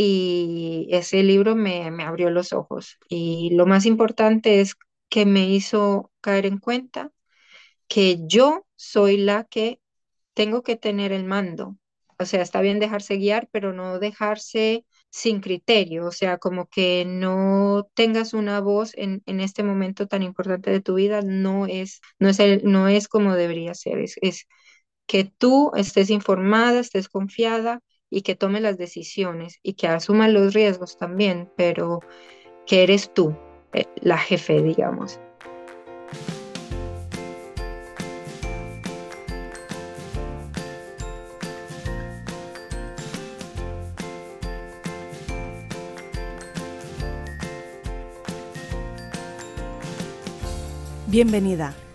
y ese libro me, me abrió los ojos. Y lo más importante es que me hizo caer en cuenta que yo soy la que tengo que tener el mando. O sea, está bien dejarse guiar, pero no dejarse sin criterio, o sea, como que no tengas una voz en, en este momento tan importante de tu vida, no es, no es, el, no es como debería ser, es, es que tú estés informada, estés confiada y que tome las decisiones y que asuma los riesgos también, pero que eres tú, eh, la jefe, digamos. Bienvenida.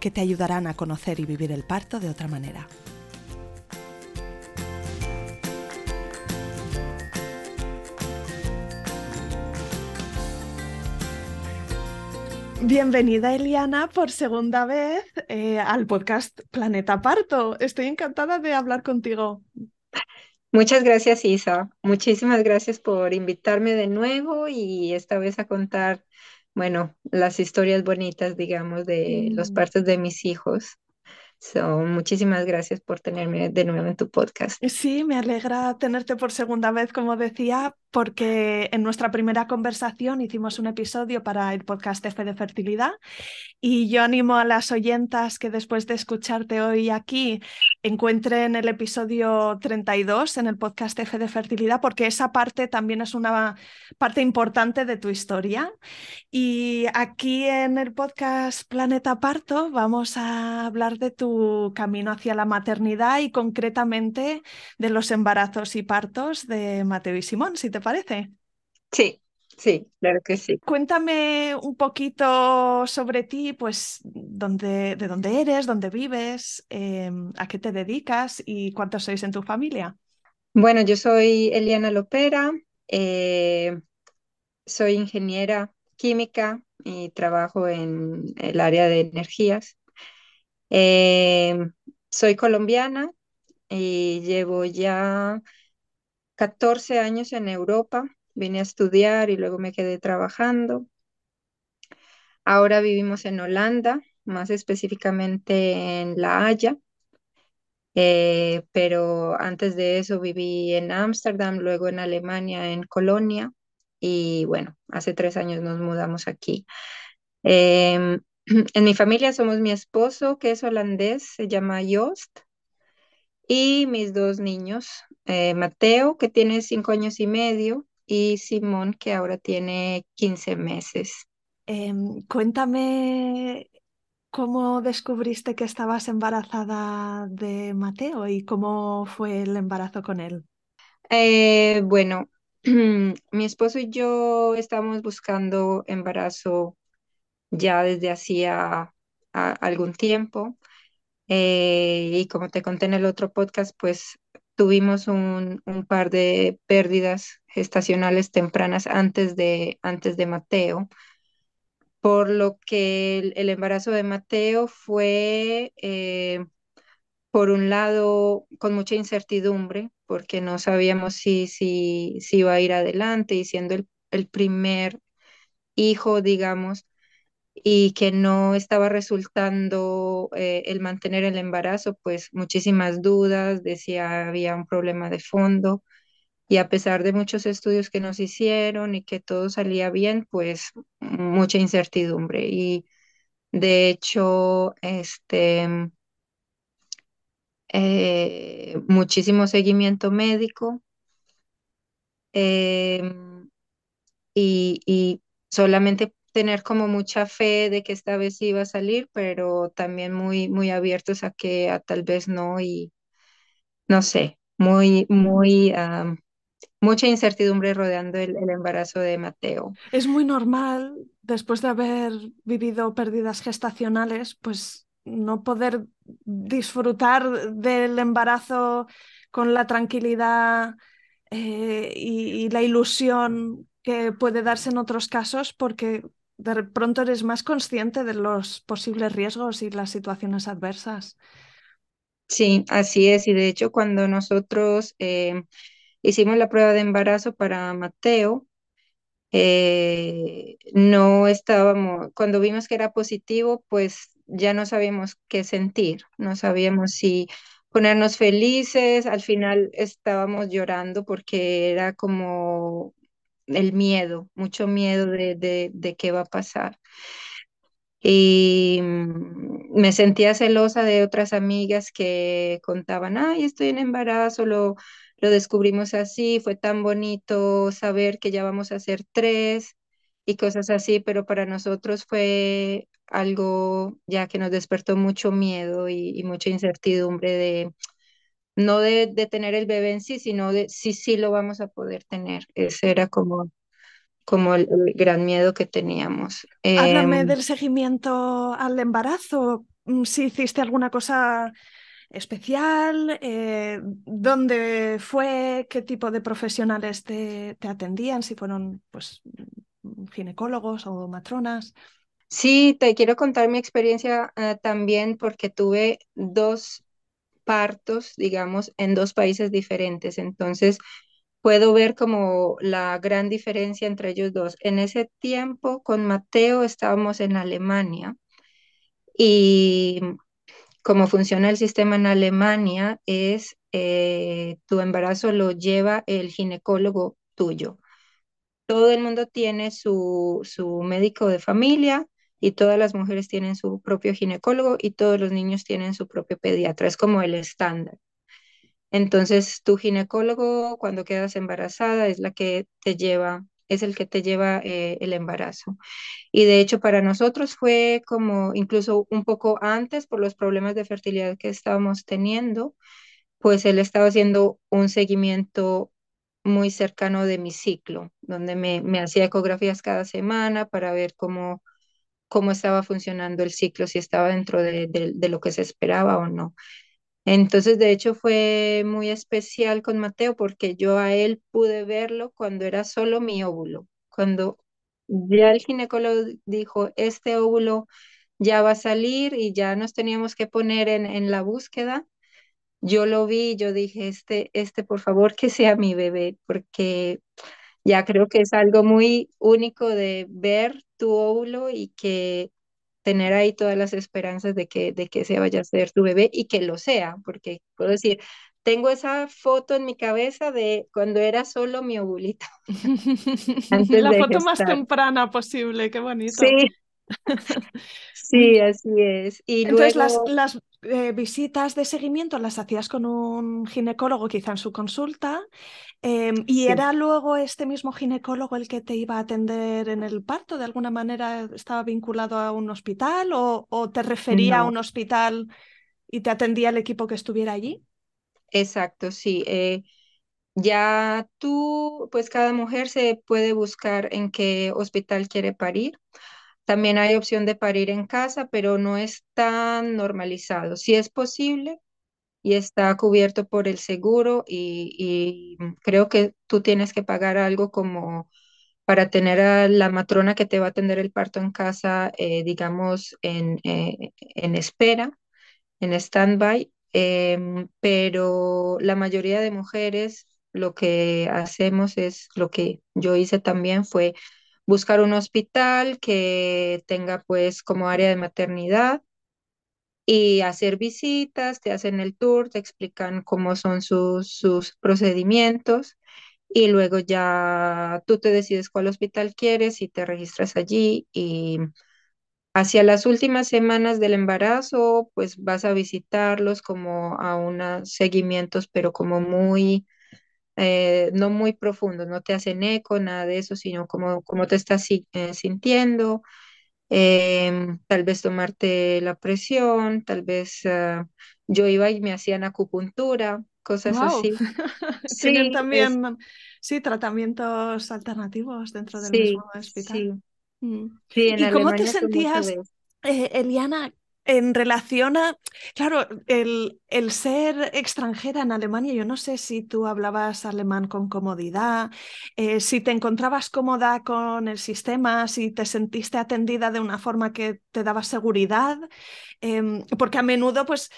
que te ayudarán a conocer y vivir el parto de otra manera. Bienvenida Eliana por segunda vez eh, al podcast Planeta Parto. Estoy encantada de hablar contigo. Muchas gracias Isa. Muchísimas gracias por invitarme de nuevo y esta vez a contar bueno, las historias bonitas, digamos, de los mm. partos de mis hijos. So, muchísimas gracias por tenerme de nuevo en tu podcast. Sí, me alegra tenerte por segunda vez, como decía, porque en nuestra primera conversación hicimos un episodio para el podcast F de Fertilidad y yo animo a las oyentas que después de escucharte hoy aquí encuentren el episodio 32 en el podcast F de Fertilidad porque esa parte también es una parte importante de tu historia. Y aquí en el podcast Planeta Parto vamos a hablar de tu camino hacia la maternidad y concretamente de los embarazos y partos de Mateo y Simón, si te parece? Sí, sí, claro que sí. Cuéntame un poquito sobre ti, pues dónde, de dónde eres, dónde vives, em, a qué te dedicas y cuántos sois en tu familia. Bueno, yo soy Eliana Lopera, eh, soy ingeniera química y trabajo en el área de energías. Em, soy colombiana y llevo ya 14 años en Europa, vine a estudiar y luego me quedé trabajando. Ahora vivimos en Holanda, más específicamente en La Haya, eh, pero antes de eso viví en Ámsterdam, luego en Alemania, en Colonia, y bueno, hace tres años nos mudamos aquí. Em, en mi familia somos mi esposo, que es holandés, se llama Joost, y mis dos niños, eh, Mateo, que tiene cinco años y medio, y Simón, que ahora tiene 15 meses. Em, cuéntame cómo descubriste que estabas embarazada de Mateo y cómo fue el embarazo con él. Eh, bueno, mi esposo y yo estamos buscando embarazo ya desde hacía algún tiempo. Eh, y como te conté en el otro podcast, pues tuvimos un, par de pérdidas gestacionales tempranas antes de, antes de Mateo, por lo que el, embarazo de Mateo fue, eh, por un lado, con mucha incertidumbre, porque no sabíamos si, si, si iba a ir adelante y siendo el, el primer hijo, digamos, y que no estaba resultando eh, el mantener el embarazo, pues muchísimas dudas, decía había un problema de fondo y a pesar de muchos estudios que nos hicieron y que todo salía bien, pues mucha incertidumbre. Y de hecho, este, eh, muchísimo seguimiento médico em, y, y solamente tener como mucha fe de que esta vez iba a salir, pero también muy, muy abiertos a que a tal vez no y no sé, muy, muy mucha incertidumbre rodeando el, embarazo de Mateo. Es muy normal, después de haber vivido pérdidas gestacionales, pues no poder disfrutar del embarazo con la tranquilidad eh, y la ilusión que puede darse en otros casos porque de pronto eres más consciente de los posibles riesgos y las situaciones adversas. Sí, así es. Y de hecho, cuando nosotros eh, hicimos la prueba de embarazo para Mateo, eh, no estábamos, cuando vimos que era positivo, pues ya no sabíamos qué sentir, no sabíamos si ponernos felices, al final estábamos llorando porque era como el miedo, mucho miedo de, de, de qué va a pasar. Y mm, me sentía celosa de otras amigas que contaban, ay, estoy en embarazo, lo, lo descubrimos así, fue tan bonito saber que ya vamos a hacer tres y cosas así, pero para nosotros fue algo ya que nos despertó mucho miedo y, y mucha incertidumbre de, no de, de tener el bebé en sí, sino de si sí lo vamos a poder tener. Ese era como como el, el gran miedo que teníamos. Háblame Em, del seguimiento al embarazo, mm, si hiciste alguna cosa especial, eh, dónde fue, qué tipo de profesionales te, te atendían, si fueron pues ginecólogos o matronas. sí, te quiero contar mi experiencia eh, también porque tuve dos partos, digamos, en dos países diferentes. Entonces, puedo ver como la gran diferencia entre ellos dos. En ese tiempo, con Mateo, estábamos en Alemania y cómo funciona el sistema en Alemania es eh, tu embarazo lo lleva el ginecólogo tuyo. Todo el mundo tiene su, su médico de familia y todas las mujeres tienen su propio ginecólogo y todos los niños tienen su propio pediatra. Es como el estándar. Entonces, tu ginecólogo cuando quedas embarazada es la que te lleva, es el que te lleva eh, el embarazo. Y de hecho, para nosotros fue como incluso un poco antes por los problemas de fertilidad que estábamos teniendo, pues él estaba haciendo un seguimiento muy cercano de mi ciclo, donde me, me hacía ecografías cada semana para ver cómo, cómo estaba funcionando el ciclo, si estaba dentro de, de lo que se esperaba o no. Entonces, de hecho, fue muy especial con Mateo porque yo a él pude verlo cuando era solo mi óvulo. Cuando ya el ginecólogo dijo, este óvulo ya va a salir y ya nos teníamos que poner en, en la búsqueda, yo lo vi y yo dije, este, este, por favor, que sea mi bebé, porque ya creo que es algo muy único de ver tu óvulo y que tener ahí todas las esperanzas de que, de que se vaya a ser tu bebé y que lo sea, porque puedo decir, tengo esa foto en mi cabeza de cuando era solo mi ovulito antes La de foto más temprana posible, qué bonito. Sí, sí, así es. Y Entonces, las eh, visitas de seguimiento las hacías con un ginecólogo, quizá en su consulta, em, y sí, era luego este mismo ginecólogo el que te iba a atender en el parto, ¿de alguna manera estaba vinculado a un hospital o, o te refería a un hospital y te atendía el equipo que estuviera allí? exacto, sí. eh, ya tú, pues cada mujer se puede buscar en qué hospital quiere parir. También hay opción de parir en casa, pero no es tan normalizado. Si es posible y está cubierto por el seguro y, y creo que tú tienes que pagar algo como para tener a la matrona que te va a atender el parto en casa, eh, digamos, en, eh, en espera, en stand-by. Em, pero la mayoría de mujeres lo que hacemos es, lo que yo hice también fue buscar un hospital que tenga pues como área de maternidad y hacer visitas, te hacen el tour, te explican cómo son sus, sus procedimientos y luego ya tú te decides cuál hospital quieres y te registras allí y hacia las últimas semanas del embarazo pues vas a visitarlos como a unos seguimientos pero como muy... eh, no muy profundos, no te hacen eco, nada de eso, sino como, como te estás eh, sintiendo, em, tal vez tomarte la presión, tal vez ah, yo iba y me hacían acupuntura, cosas ¡Wow! así. Tienen Sí, es, también sí, tratamientos alternativos dentro del mismo Sí, hospital. sí, Mm. sí, en ¿Y cómo te sentías, eh, Eliana, en relación a, claro, el, el ser extranjera en Alemania? Yo no sé si tú hablabas alemán con comodidad, eh, si te encontrabas cómoda con el sistema, si te sentiste atendida de una forma que te daba seguridad, Em, porque a menudo, pues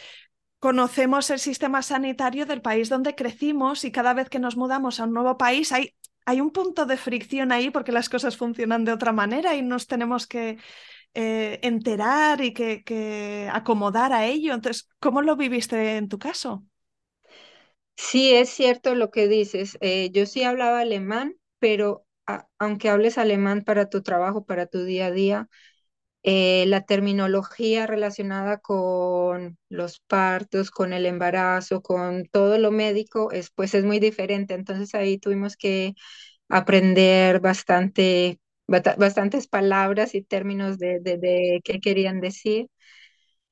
conocemos el sistema sanitario del país donde crecimos y cada vez que nos mudamos a un nuevo país hay, hay un punto de fricción ahí porque las cosas funcionan de otra manera y nos tenemos que eh, enterar y que, que acomodar a ello. Entonces, ¿cómo lo viviste en tu caso? Sí, es cierto lo que dices. eh, yo sí hablaba alemán, pero aunque hables alemán para tu trabajo, para tu día a día, eh, la terminología relacionada con los partos, con el embarazo, con todo lo médico, es, pues es muy diferente. Entonces ahí tuvimos que aprender bastante, bastantes palabras y términos de, de, de qué querían decir.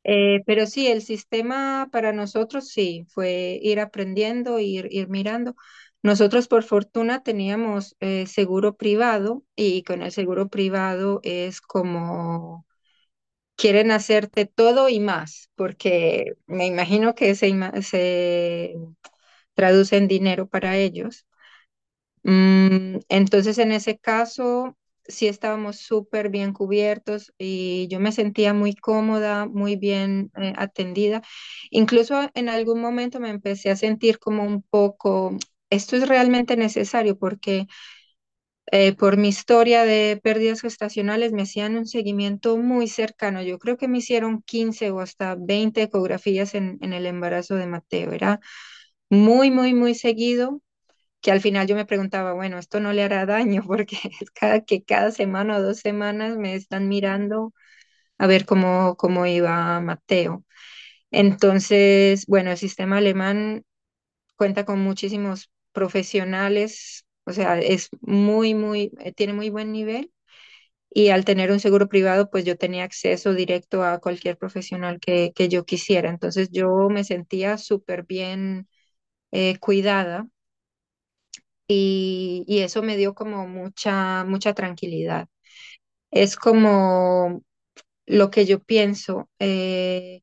Eh, pero sí, el sistema para nosotros sí, fue ir aprendiendo, ir, ir mirando. Nosotros por fortuna teníamos eh, seguro privado y con el seguro privado es como quieren hacerte todo y más, porque me imagino que se, se traduce en dinero para ellos. Mm, entonces, en ese caso, sí estábamos súper bien cubiertos y yo me sentía muy cómoda, muy bien eh, atendida. Incluso en algún momento me empecé a sentir como un poco, esto es realmente necesario porque eh, por mi historia de pérdidas gestacionales me hacían un seguimiento muy cercano. Yo creo que me hicieron 15 o hasta 20 ecografías en, en el embarazo de Mateo. Era muy, muy, muy seguido que al final yo me preguntaba, bueno, esto no le hará daño porque cada que cada semana o dos semanas me están mirando a ver cómo, cómo iba Mateo. Entonces, bueno, el sistema alemán cuenta con muchísimos profesionales, o sea, es muy, muy, eh, tiene muy buen nivel. Y al tener un seguro privado, pues yo tenía acceso directo a cualquier profesional que, que yo quisiera. Entonces yo me sentía súper bien eh, cuidada y, y eso me dio como mucha, mucha tranquilidad. Es como lo que yo pienso. eh,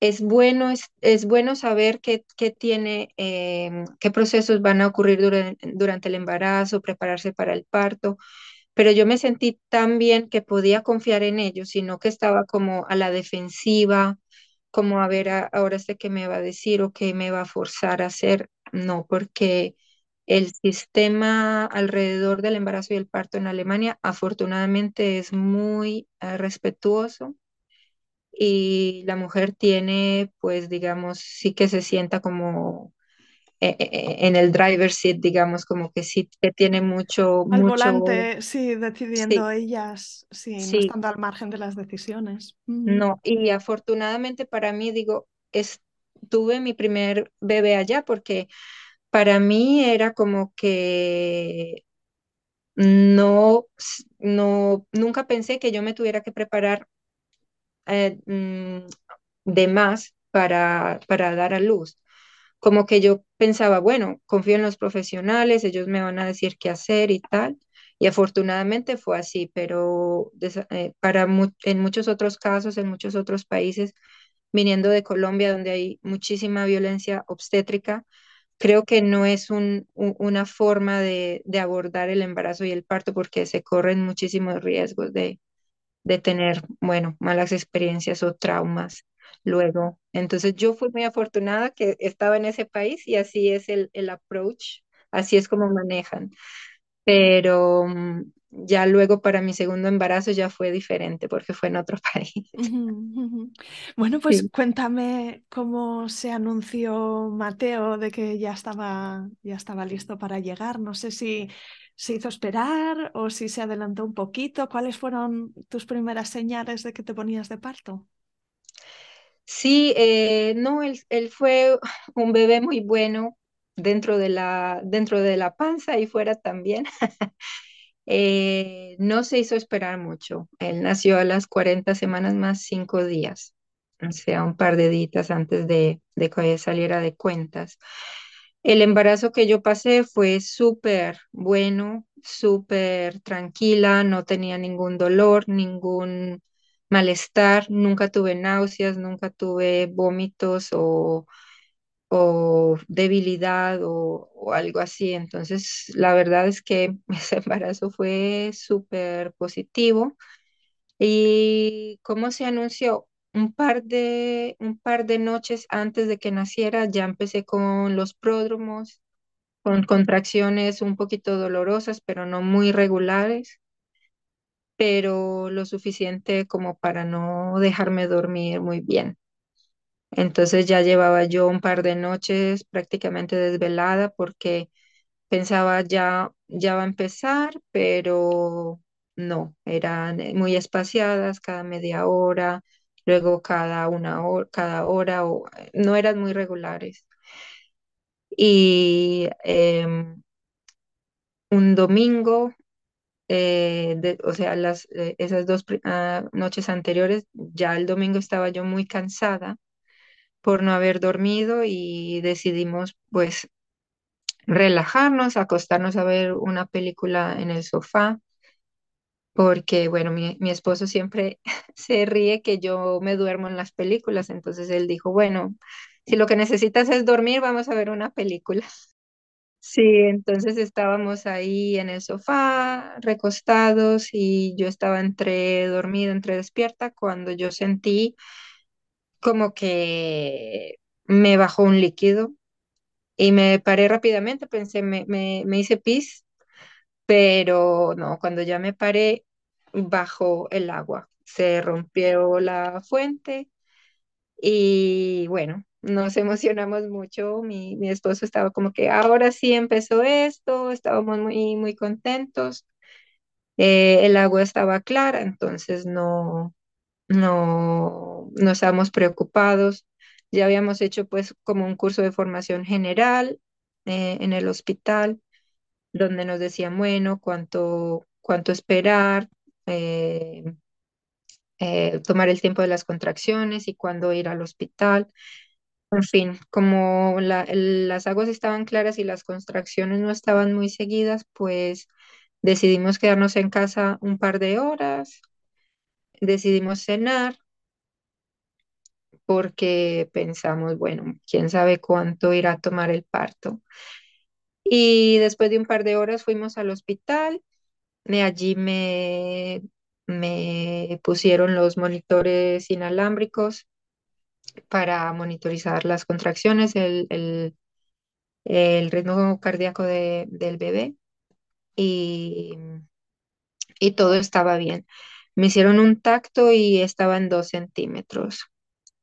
es bueno, es, es bueno saber qué, qué tiene, em, qué procesos van a ocurrir durante, durante el embarazo, prepararse para el parto, pero yo me sentí tan bien que podía confiar en ellos, sino que estaba como a la defensiva, como a ver ahora este qué me va a decir o qué me va a forzar a hacer. No, porque el sistema alrededor del embarazo y el parto en Alemania afortunadamente es muy eh, respetuoso y la mujer tiene, pues, digamos, sí que se sienta como eh, eh, eh, en el driver seat, digamos, como que sí que tiene mucho, Al mucho, volante, sí, decidiendo sí, ellas, sí, no sí, estando al margen de las decisiones. Ujú. no. Y afortunadamente para mí, digo, es, tuve mi primer bebé allá porque para mí era como que no, no, nunca pensé que yo me tuviera que preparar eh, mm, de más para, para dar a luz. Como que yo pensaba, bueno, confío en los profesionales, ellos me van a decir qué hacer y tal. Y afortunadamente fue así, pero eh, para en muchos otros casos, en muchos otros países, viniendo de Colombia, donde hay muchísima violencia obstétrica, creo que no es un- u- una forma de, de abordar el embarazo y el parto porque se corren muchísimos riesgos de, de tener, bueno, malas experiencias o traumas luego. Entonces yo fui muy afortunada que estaba en ese país y así es el, el approach, así es como manejan. Pero mm, ya luego para mi segundo embarazo ya fue diferente porque fue en otro país. Bueno, pues Sí. cuéntame cómo se anunció Mateo de que ya estaba, ya estaba listo para llegar. No sé si se hizo esperar o si se adelantó un poquito. ¿Cuáles fueron tus primeras señales de que te ponías de parto? Sí, eh, no, él, él fue un bebé muy bueno dentro de la, dentro de la panza y fuera también. Eh, no se hizo esperar mucho. Él nació a las 40 semanas más 5 días, o sea, un par de días antes de, de que saliera de cuentas. El embarazo que yo pasé fue súper bueno, súper tranquila, no tenía ningún dolor, ningún malestar, nunca tuve náuseas, nunca tuve vómitos o, o debilidad o, algo así. Entonces, la verdad es que ese embarazo fue súper positivo. ¿Y cómo se anunció? Un par de, un par de noches antes de que naciera ya empecé con los pródromos con contracciones un poquito dolorosas, pero no muy regulares, pero lo suficiente como para no dejarme dormir muy bien. Entonces ya llevaba yo un par de noches prácticamente desvelada porque pensaba ya, ya va a empezar, pero no, eran eh, muy espaciadas, cada media hora, luego cada una hora, cada hora, o, eh, no eran muy regulares. Y em, un domingo eh, de- o sea, las, esas dos ah, noches anteriores, ya el domingo estaba yo muy cansada por no haber dormido y decidimos pues relajarnos, acostarnos a ver una película en el sofá, porque bueno, mi, mi esposo siempre se ríe que yo me duermo en las películas, entonces él dijo, bueno, si lo que necesitas es dormir, vamos a ver una película. Sí, entonces estábamos ahí en el sofá, recostados, y yo estaba entre dormida, entre despierta, cuando yo sentí como que me bajó un líquido y me paré rápidamente, pensé, me, me, hice pis, pero no, cuando ya me paré, bajó el agua, se rompió la fuente y bueno, nos emocionamos mucho. Mi, mi esposo estaba como que ahora sí empezó esto, estábamos muy, muy contentos. Eh, el agua estaba clara, entonces no, no, no estábamos preocupados. Ya habíamos hecho pues como un curso de formación general eh, en el hospital, donde nos decían, bueno, cuánto, cuánto esperar, eh, eh, tomar el tiempo de las contracciones y cuándo ir al hospital. En fin, como las aguas estaban claras y las contracciones no estaban muy seguidas, pues decidimos quedarnos en casa un par de horas, decidimos cenar porque pensamos, bueno, quién sabe cuánto irá a tomar el parto. Y después de un par de horas fuimos al hospital, allí me, me pusieron los monitores inalámbricos para monitorizar las contracciones, el, el el ritmo cardíaco de- del bebé y, y todo estaba bien. Me hicieron un tacto y estaba en dos centímetros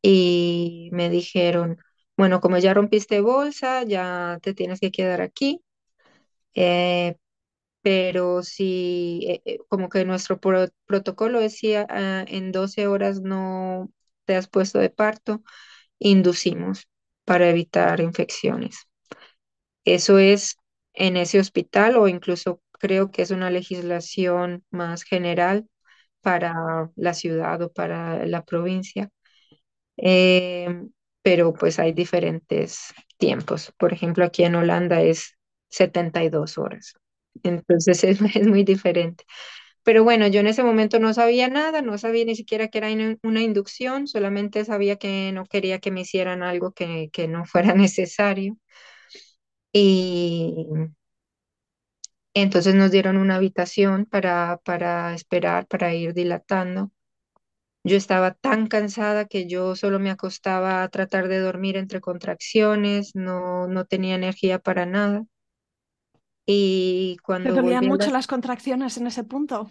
y me dijeron, bueno, como ya rompiste bolsa, ya te tienes que quedar aquí, eh, pero si, eh, eh, como que nuestro pro- protocolo decía, ah, en 12 horas no te has puesto de parto, inducimos para evitar infecciones. Eso es en ese hospital o incluso creo que es una legislación más general para la ciudad o para la provincia. Eh, pero pues hay diferentes tiempos. Por ejemplo, aquí en Holanda es 72 horas. Entonces es, es muy diferente. Pero bueno, yo en ese momento no sabía nada, no sabía ni siquiera que era inu- una inducción, solamente sabía que no quería que me hicieran algo que, que no fuera necesario. Y Entonces nos dieron una habitación para, para esperar, para ir dilatando. Yo estaba tan cansada que yo solo me acostaba a tratar de dormir entre contracciones, no, no tenía energía para nada. Y ¿Te cuando dolían volví a mucho las... las contracciones en ese punto?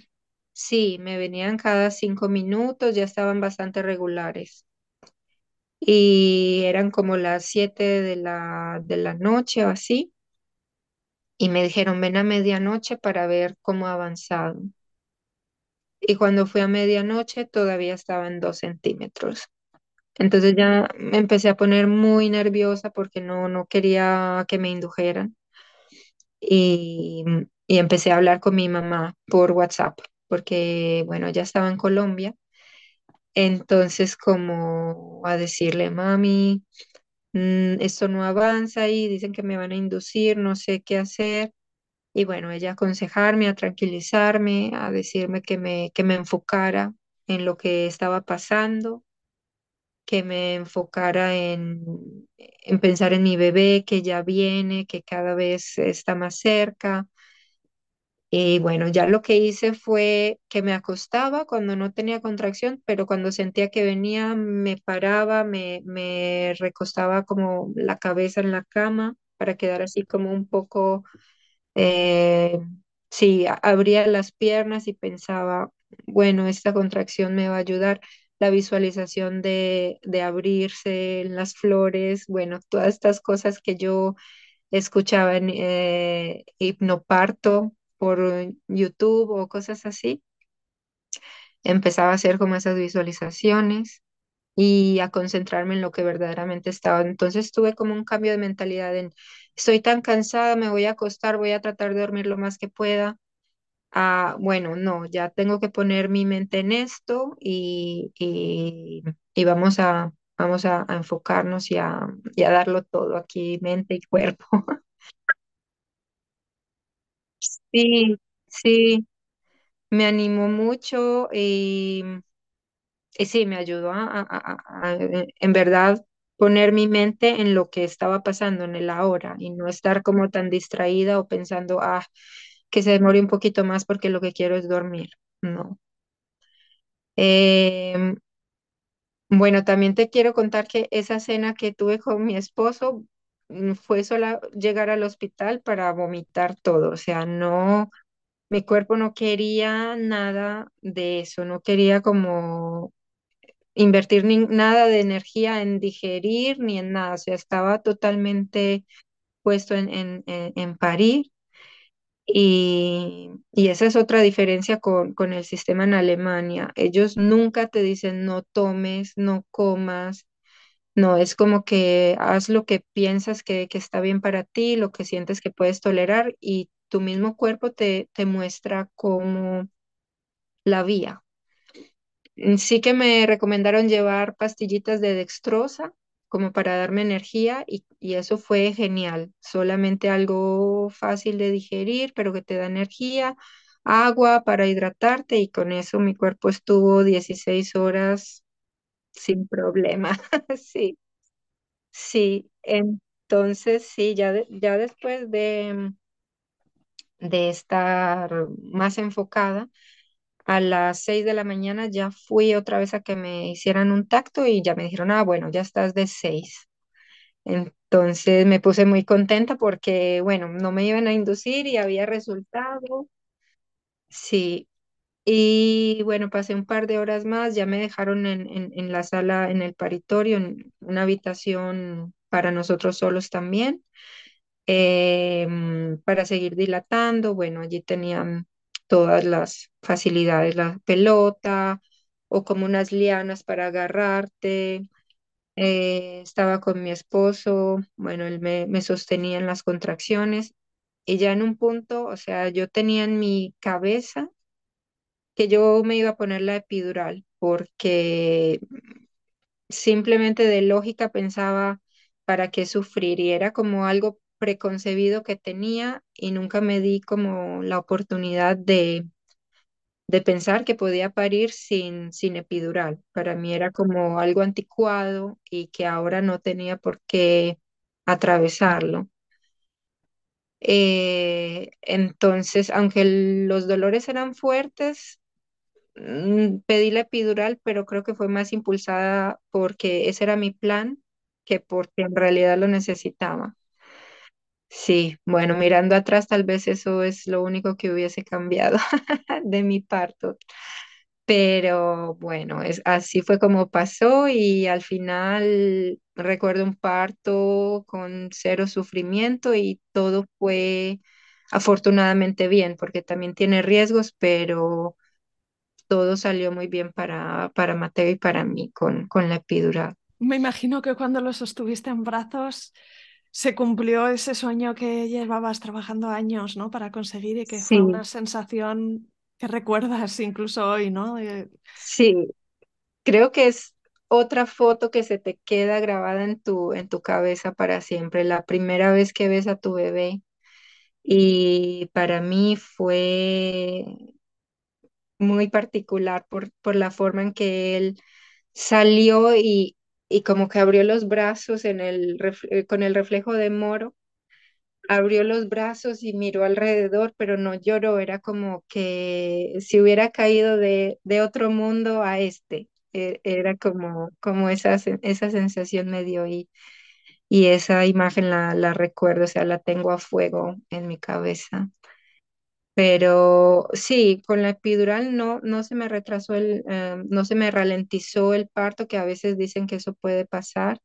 Sí, me venían cada cinco minutos, ya estaban bastante regulares. Y eran como las siete de la, de la noche o así. Y me dijeron, ven a medianoche para ver cómo ha avanzado. y cuando fui a medianoche todavía estaba en dos centímetros. Entonces ya me empecé a poner muy nerviosa porque no, no quería que me indujeran y, y empecé a hablar con mi mamá por WhatsApp porque, bueno, ya estaba en Colombia. Entonces como a decirle, mami, mm, esto no avanza y dicen que me van a inducir, no sé qué hacer. Y bueno, ella aconsejarme, a tranquilizarme, a decirme que me, que me enfocara en lo que estaba pasando, que me enfocara en, en pensar en mi bebé que ya viene, que cada vez está más cerca. Y bueno, ya lo que hice fue que me acostaba cuando no tenía contracción, pero cuando sentía que venía, me paraba, me, me recostaba como la cabeza en la cama para quedar así como un poco eh, sí, abría las piernas y pensaba, bueno, esta contracción me va a ayudar. La visualización de, de abrirse en las flores, bueno, todas estas cosas que yo escuchaba en eh, hipnoparto por YouTube o cosas así, empezaba a hacer como esas visualizaciones y a concentrarme en lo que verdaderamente estaba. Entonces tuve como un cambio de mentalidad en, estoy tan cansada, me voy a acostar, voy a tratar de dormir lo más que pueda. Ah, bueno, no, ya tengo que poner mi mente en esto y, y, y vamos a, vamos a, a enfocarnos y a, y a darlo todo aquí, mente y cuerpo. Sí, sí, me animó mucho y sí, me ayudó a, a- a- eh, en verdad poner mi mente en lo que estaba pasando en el ahora y no estar como tan distraída o pensando, ah, que se demore un poquito más porque lo que quiero es dormir. No. Em, bueno, también te quiero contar que esa cena que tuve con mi esposo fue sola llegar al hospital para vomitar todo. O sea, no, mi cuerpo no quería nada de eso, no quería como invertir ni- nada de energía en digerir ni en nada, o sea, estaba totalmente puesto en, en, en- en parir y, y esa es otra diferencia con, con el sistema en Alemania. Ellos nunca te dicen no tomes, no comas, no, es como que haz lo que piensas que, que está bien para ti, lo que sientes que puedes tolerar y tu mismo cuerpo te, te muestra como la vía. Mm, Sí que me recomendaron llevar pastillitas de dextrosa como para darme energía y, y eso fue genial. Solamente algo fácil de digerir, pero que te da energía, agua para hidratarte y con eso mi cuerpo estuvo 16 horas sin problema. Sí, sí. Entonces, sí, ya, ya después de, de estar más enfocada. A las seis de la mañana ya fui otra vez a que me hicieran un tacto y ya me dijeron, ah, bueno, ya estás de seis. Entonces me puse muy contenta porque, bueno, no me iban a inducir y había resultado. Sí. Y bueno, pasé un par de horas más, ya me dejaron en, en, la sala, en el paritorio, en una habitación para nosotros solos también. em, para seguir dilatando. Bueno, allí tenían todas las facilidades, la pelota o como unas lianas para agarrarte. Eh, estaba con mi esposo, bueno, él me, me sostenía en las contracciones y ya en un punto, o sea, yo tenía en mi cabeza que yo me iba a poner la epidural porque simplemente de lógica pensaba para qué sufrir y era como algo preconcebido que tenía y nunca me di como la oportunidad de, de pensar que podía parir sin, sin epidural. Para mí era como algo anticuado y que ahora no tenía por qué atravesarlo. Eh, entonces, aunque los dolores eran fuertes, Pedí la epidural, pero creo que fue más impulsada porque ese era mi plan que porque en realidad lo necesitaba. Sí, bueno, mirando atrás, tal vez eso es lo único que hubiese cambiado de mi parto. Pero bueno, es, así fue como pasó y al final recuerdo un parto con cero sufrimiento y todo fue afortunadamente bien, porque también tiene riesgos, pero todo salió muy bien para, para Mateo y para mí con, con la epidural. Me imagino que cuando lo sostuviste en brazos se cumplió ese sueño que llevabas trabajando años, ¿no? Para conseguir y que fue Sí, una sensación que recuerdas incluso hoy, ¿no? Eh, sí, creo que es, otra foto que se te queda grabada en tu, en tu cabeza para siempre, la primera vez que ves a tu bebé. Y para mí fue muy particular por, por la forma en que él salió y, y como que abrió los brazos en el, eh, con el reflejo de Moro, abrió los brazos y miró alrededor, pero no lloró, era como que si hubiera caído de, de otro mundo a este. E- Era como, como esa, esa sensación me dio y, y esa imagen la, la recuerdo, o sea, la tengo a fuego en mi cabeza. Pero sí, con la epidural no, no se me retrasó el, eh, no se me ralentizó el parto, que a veces dicen que eso puede pasar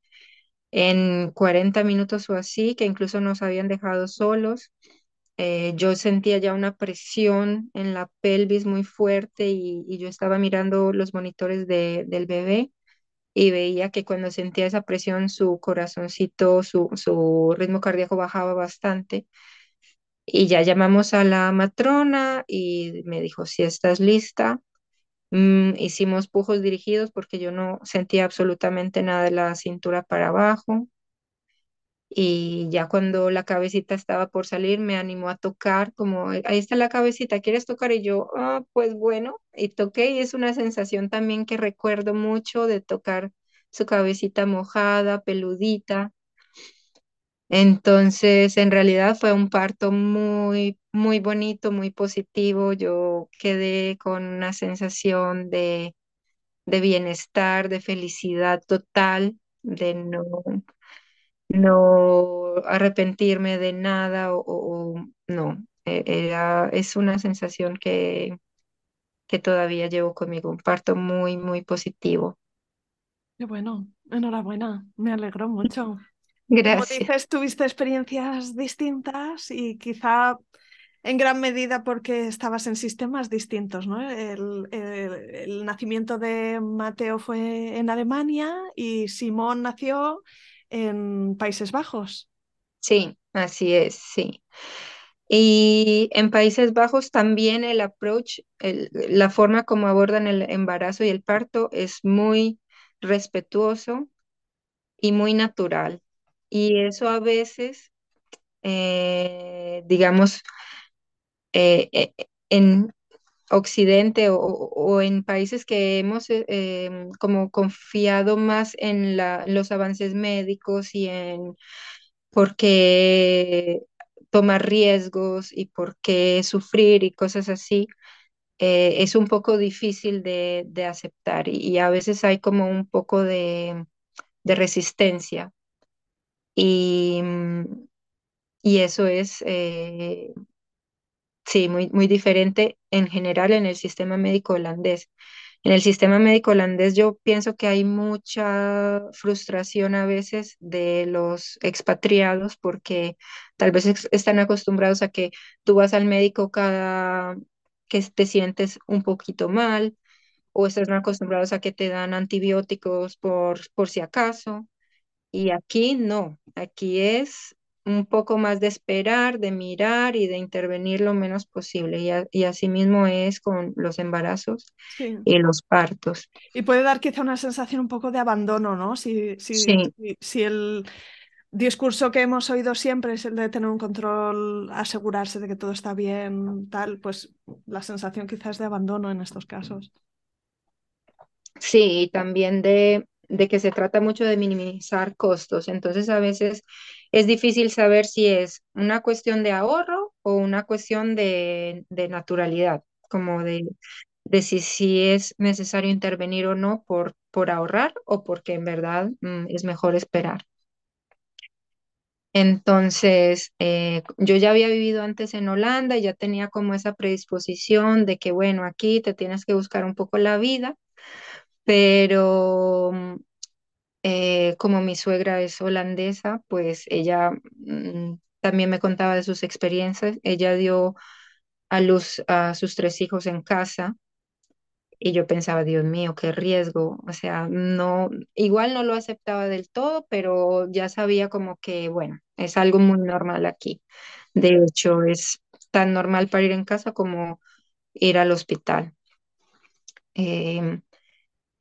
en 40 minutos o así, que incluso nos habían dejado solos. Eh, yo sentía ya una presión en la pelvis muy fuerte y, y yo estaba mirando los monitores de- del bebé y veía que cuando sentía esa presión su corazoncito, su, su ritmo cardíaco bajaba bastante. Y ya llamamos a la matrona y me dijo, si estás lista, Mm, hicimos pujos dirigidos porque yo no sentía absolutamente nada de la cintura para abajo. Y ya cuando la cabecita estaba por salir, me animó a tocar, como, "Eh, ahí está la cabecita, ¿quieres tocar? Y yo, ah, pues bueno, y toqué y es una sensación también que recuerdo mucho de tocar su cabecita mojada, peludita. Entonces, en realidad fue un parto muy, muy bonito, muy positivo. Yo quedé con una sensación de, de bienestar, de felicidad total, de no, no arrepentirme de nada o, no. E- Era, es una sensación que, que todavía llevo conmigo, un parto muy, muy positivo. Qué bueno, enhorabuena, me alegro mucho. Como dices, tuviste experiencias distintas y quizá en gran medida porque estabas en sistemas distintos, ¿no? El, el- el nacimiento de Mateo fue en Alemania y Simón nació en Países Bajos. Sí, así es, sí. Y en Países Bajos también el approach, el- la forma como abordan el embarazo y el parto es muy respetuoso y muy natural. Y eso a veces, eh, digamos, eh, eh, en Occidente o, o- en países que hemos em, como confiado más en la- los avances médicos y en por qué tomar riesgos y por qué sufrir y cosas así, es un poco difícil de, de aceptar y, y a veces hay como un poco de, de resistencia y, mm, y eso es, eh, sí, muy, muy diferente en general en el sistema médico holandés. En el sistema médico holandés yo pienso que hay mucha frustración a veces de los expatriados porque tal vez están acostumbrados a que tú vas al médico cada que te sientes un poquito mal o están acostumbrados a que te dan antibióticos por, por si acaso. Y aquí no, aquí es un poco más de esperar, de mirar y de intervenir lo menos posible. Y, a- y así mismo es con los embarazos Sí. y los partos. Y puede dar quizá una sensación un poco de abandono, ¿no? Si, si, Sí, si, si el discurso que hemos oído siempre es el de tener un control, asegurarse de que todo está bien, tal, pues la sensación quizás es de abandono en estos casos. sí, y también de, de que se trata mucho de minimizar costos. Entonces a veces es difícil saber si es una cuestión de ahorro o una cuestión de, de naturalidad, como de, de si, si es necesario intervenir o no por, por ahorrar o porque en verdad mm, es mejor esperar. Entonces, eh, yo ya había vivido antes en Holanda y ya tenía como esa predisposición de que, bueno, aquí te tienes que buscar un poco la vida, pero mm, eh, como mi suegra es holandesa, pues ella mm, también me contaba de sus experiencias. Ella dio a luz a sus tres hijos en casa y yo pensaba, Dios mío, qué riesgo. O sea, no, igual no lo aceptaba del todo, pero ya sabía como que, bueno, es algo muy normal aquí. De hecho, es tan normal para ir en casa como ir al hospital. Em,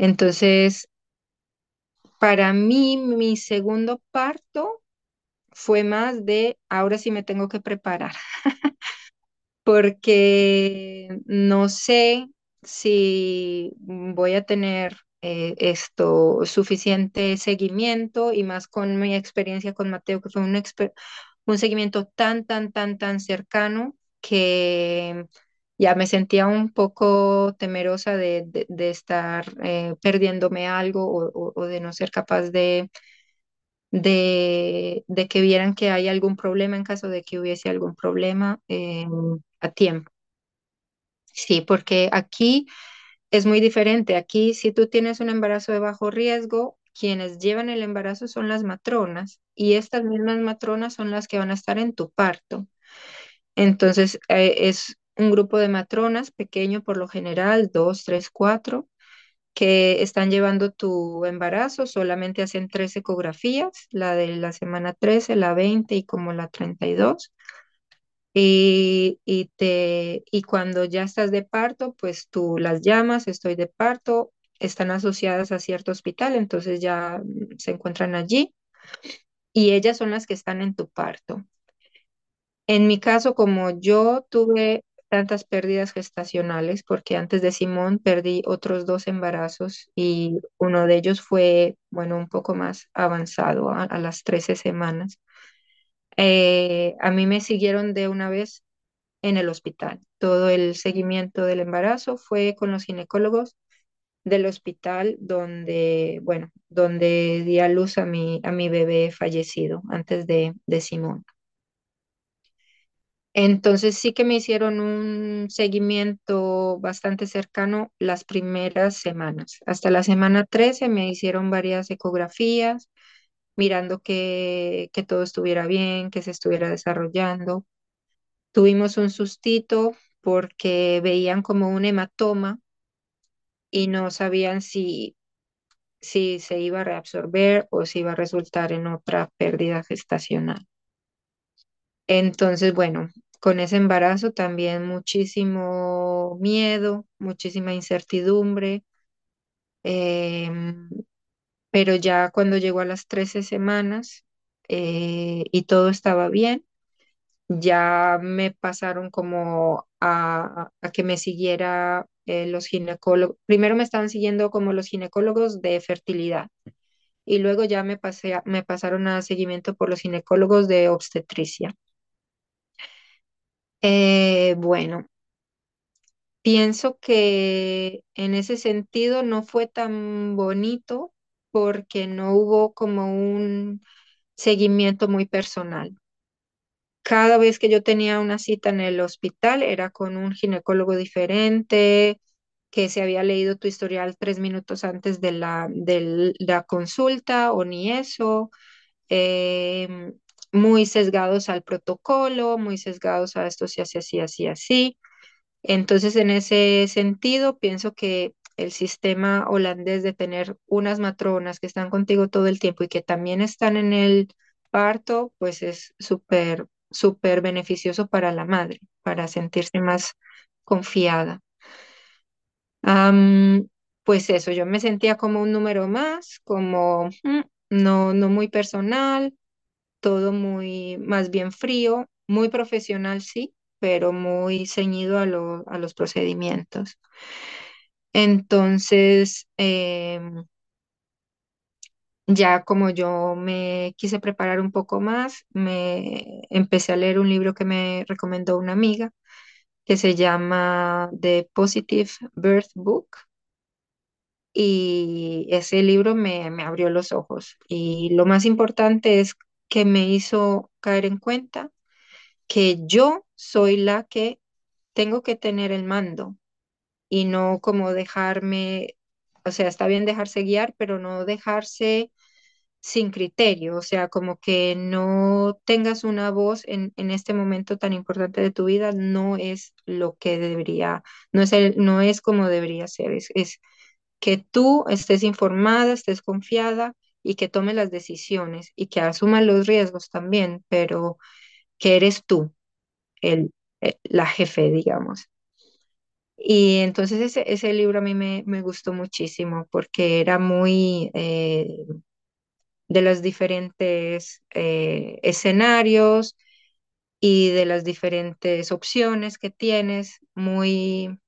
entonces, para mí, mi segundo parto fue más de, ahora sí me tengo que preparar, porque no sé si voy a tener eh, esto suficiente seguimiento y más con mi experiencia con Mateo, que fue un, un seguimiento tan, tan, tan, tan cercano que ya me sentía un poco temerosa de, de- estar eh, perdiéndome algo o de no ser capaz de, de, de que vieran que hay algún problema en caso de que hubiese algún problema eh, a tiempo. Sí, porque aquí es muy diferente. Aquí, si tú tienes un embarazo de bajo riesgo, quienes llevan el embarazo son las matronas y estas mismas matronas son las que van a estar en tu parto. Entonces, eh, es un grupo de matronas pequeño por lo general, dos, tres, cuatro, que están llevando tu embarazo. Solamente hacen tres ecografías, la de la semana 13, la 20 y como la 32. Y, y, te, y cuando ya estás de parto, pues tú las llamas, estoy de parto, están asociadas a cierto hospital, entonces ya mm, se encuentran allí y ellas son las que están en tu parto. En mi caso, como yo tuve tantas pérdidas gestacionales, porque antes de Simón perdí otros dos embarazos y uno de ellos fue, bueno, un poco más avanzado, a, las 13 semanas. Eh, a mí me siguieron de una vez en el hospital. Todo el seguimiento del embarazo fue con los ginecólogos del hospital donde, bueno, donde di a luz a mi, a mi bebé fallecido antes de, de Simón. Entonces sí que me hicieron un seguimiento bastante cercano las primeras semanas. Hasta la semana 13 me hicieron varias ecografías, mirando que, que todo estuviera bien, que se estuviera desarrollando. Tuvimos un sustito porque veían como un hematoma y no sabían si, si se iba a reabsorber o si iba a resultar en otra pérdida gestacional. Entonces, bueno, con ese embarazo también muchísimo miedo, muchísima incertidumbre, em, pero ya cuando llegó a las 13 semanas eh, y todo estaba bien, ya me pasaron como a, que me siguiera eh, los ginecólogos. Primero me estaban siguiendo como los ginecólogos de fertilidad y luego ya me pasé me pasaron a seguimiento por los ginecólogos de obstetricia. Eh, bueno, pienso que en ese sentido no fue tan bonito porque no hubo como un seguimiento muy personal. Cada vez que yo tenía una cita en el hospital era con un ginecólogo diferente, que se había leído tu historial tres minutos antes de la, de la consulta o ni eso, em, muy sesgados al protocolo, muy sesgados a esto se hace así, así, así. Entonces, en ese sentido, pienso que el sistema holandés de tener unas matronas que están contigo todo el tiempo y que también están en el parto, pues es súper, súper beneficioso para la madre, para sentirse más confiada. Pues eso, yo me sentía como un número más, como mm, no, no muy personal, todo muy más bien frío, muy profesional, sí, pero muy ceñido a, a los procedimientos. Entonces, em, ya como yo me quise preparar un poco más, me empecé a leer un libro que me recomendó una amiga que se llama The Positive Birth Book. Y ese libro me, me abrió los ojos. Y lo más importante es que me hizo caer en cuenta que yo soy la que tengo que tener el mando y no como dejarme, o sea, está bien dejarse guiar, pero no dejarse sin criterio, o sea, como que no tengas una voz en, en este momento tan importante de tu vida, no es lo que debería, no es, el, no es como debería ser, es, es que tú estés informada, estés confiada y que tomes las decisiones y que asumas los riesgos también, pero que eres tú el, eh, la jefe, digamos. Y entonces ese, ese libro a mí me, me gustó muchísimo porque era muy, eh, de los diferentes eh, escenarios y de las diferentes opciones que tienes, muy,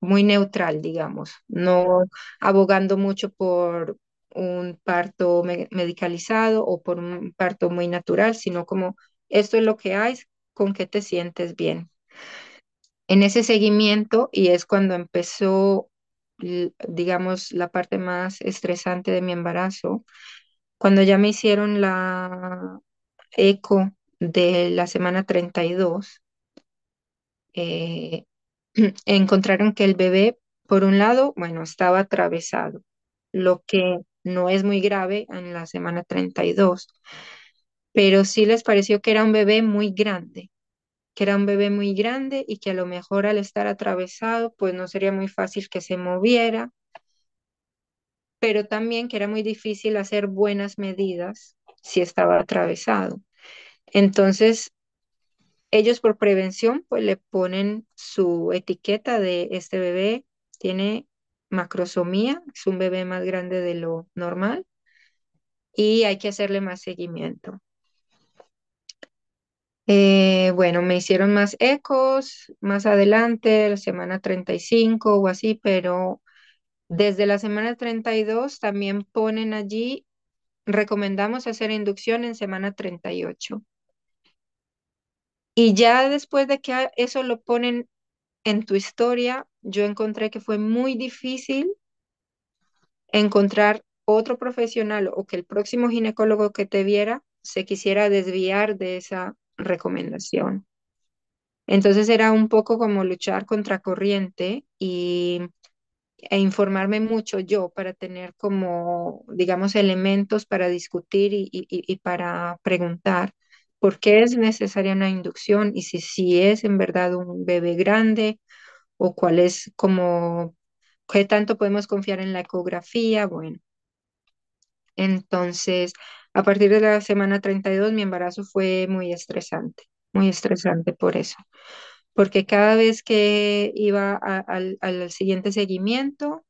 muy neutral, digamos, no abogando mucho por un parto me- medicalizado o por un parto muy natural, sino como esto es lo que hay, con qué te sientes bien. En ese seguimiento, y es cuando empezó, digamos, la parte más estresante de mi embarazo, cuando ya me hicieron la eco de la semana 32, eh, encontraron que el bebé, por un lado, bueno, estaba atravesado, lo que no es muy grave en la semana 32, pero sí les pareció que era un bebé muy grande, que era un bebé muy grande y que a lo mejor al estar atravesado, pues no sería muy fácil que se moviera, pero también que era muy difícil hacer buenas medidas si estaba atravesado. Entonces, ellos por prevención, pues le ponen su etiqueta de este bebé tiene macrosomía, es un bebé más grande de lo normal y hay que hacerle más seguimiento. Eh, bueno, me hicieron más ecos más adelante, la semana 35 o así, pero desde la semana 32 también ponen allí, recomendamos hacer inducción en semana 38. Y ya después de que eso lo ponen en tu historia, yo encontré que fue muy difícil encontrar otro profesional o que el próximo ginecólogo que te viera se quisiera desviar de esa recomendación. Entonces era un poco como luchar contra corriente y, e informarme mucho yo para tener como, digamos, elementos para discutir y, y- y- para preguntar por qué es necesaria una inducción y si, si es en verdad un bebé grande o cuál es como, qué tanto podemos confiar en la ecografía. Bueno, entonces a partir de la semana 32 mi embarazo fue muy estresante, muy estresante por eso porque cada vez que iba al siguiente seguimiento,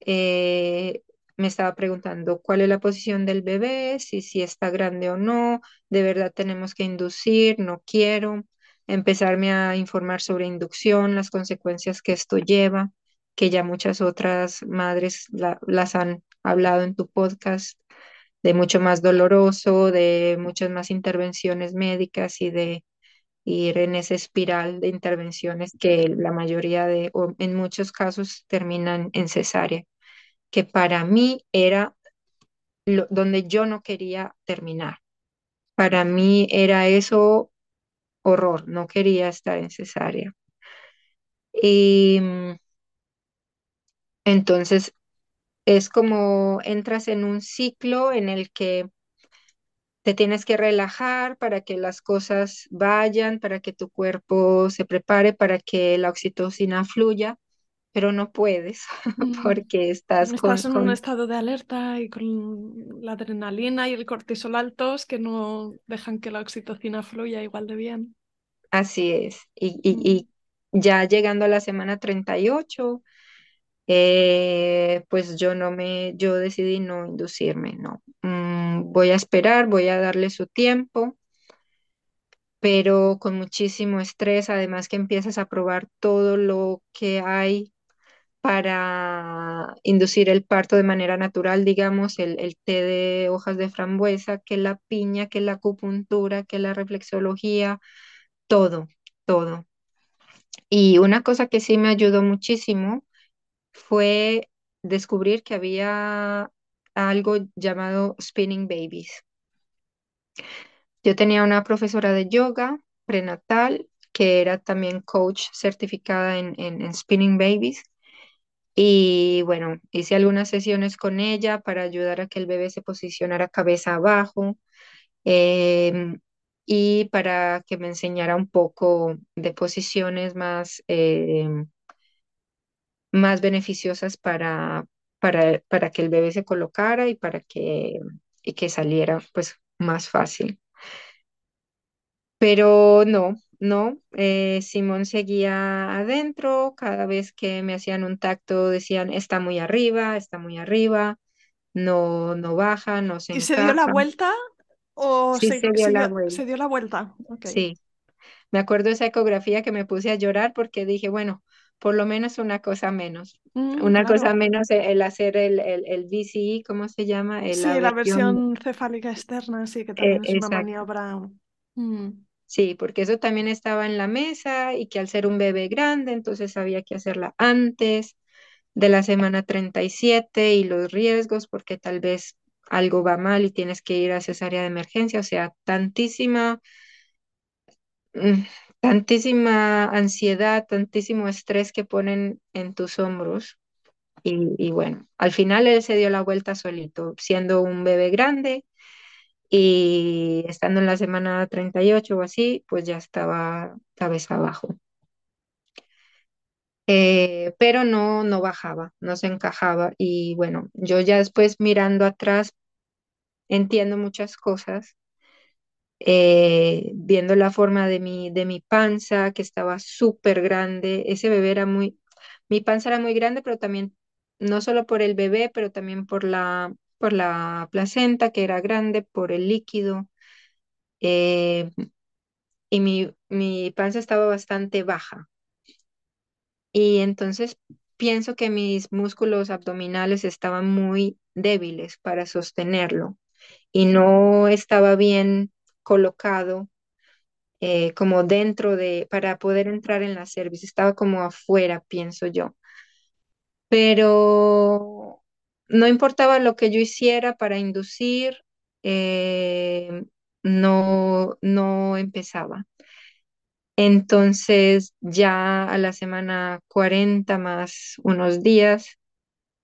eh, me estaba preguntando cuál es la posición del bebé, si, si está grande o no, de verdad tenemos que inducir, no quiero, empezarme a informar sobre inducción, las consecuencias que esto lleva, que ya muchas otras madres la- las han hablado en tu podcast, de mucho más doloroso, de muchas más intervenciones médicas y de ir en esa espiral de intervenciones que la mayoría de, o en muchos casos terminan en cesárea, que para mí era lo- donde yo no quería terminar. Para mí era eso horror, no quería estar en cesárea. Y mm, entonces es como entras en un ciclo en el que te tienes que relajar para que las cosas vayan, para que tu cuerpo se prepare, para que la oxitocina fluya pero no puedes Mm. porque estás con, Estás en un estado de alerta y con la adrenalina y el cortisol altos que no dejan que la oxitocina fluya igual de bien. así es. Y, y, Mm. y ya llegando a la semana 38, eh, pues yo no me, yo decidí no inducirme, no. Mm, voy a esperar, voy a darle su tiempo, pero con muchísimo estrés, además que empiezas a probar todo lo que hay para inducir el parto de manera natural, digamos, el, el té de hojas de frambuesa, que la piña, que la acupuntura, que la reflexología, todo, todo. Y una cosa que sí me ayudó muchísimo fue descubrir que había algo llamado spinning babies. Yo tenía una profesora de yoga prenatal que era también coach certificada en, en en spinning babies Y bueno, hice algunas sesiones con ella para ayudar a que el bebé se posicionara cabeza abajo em, y para que me enseñara un poco de posiciones más, em, más beneficiosas para, para, para que el bebé se colocara y para que, y que saliera pues más fácil. Pero no, no, eh, Simón seguía adentro, cada vez que me hacían un tacto decían, está muy arriba, está muy arriba. no, no baja, no se ¿Y se dio la vuelta o Sí se se dio la vuelta, Se dio la vuelta. Ok. sí. Me acuerdo de esa ecografía que me puse a llorar porque dije, bueno, por lo menos una cosa menos. Mm, Una cosa menos e- el hacer el, el, el VCE, ¿cómo se llama? Eh, Sí, la versión versión cefálica externa, sí, que eh, también es una maniobra. Mm, Sí, porque eso también estaba en la mesa y que al ser un bebé grande, entonces había que hacerla antes de la semana 37 y los riesgos, porque tal vez algo va mal y tienes que ir a cesárea de emergencia, o sea, tantísima, mm, tantísima ansiedad, tantísimo estrés que ponen en tus hombros. Y, y bueno, al final él se dio la vuelta solito, siendo un bebé grande y estando en la semana 38 o así, pues ya estaba cabeza abajo. Eh, pero no, no bajaba, no se encajaba. Y bueno, yo ya después mirando atrás entiendo muchas cosas, eh, viendo la forma de mi, de mi panza, que estaba súper grande. Ese bebé era muy, mi panza era muy grande, pero también, no solo por el bebé, pero también por la, por la placenta, que era grande, por el líquido. eh, y mi, mi panza estaba bastante baja. Y entonces pienso que mis músculos abdominales estaban muy débiles para sostenerlo y no estaba bien colocado eh, como dentro de, para poder entrar en la cervix, estaba como afuera, pienso yo. Pero no importaba lo que yo hiciera para inducir, eh, no, no empezaba. Entonces ya a la semana 40 más unos días,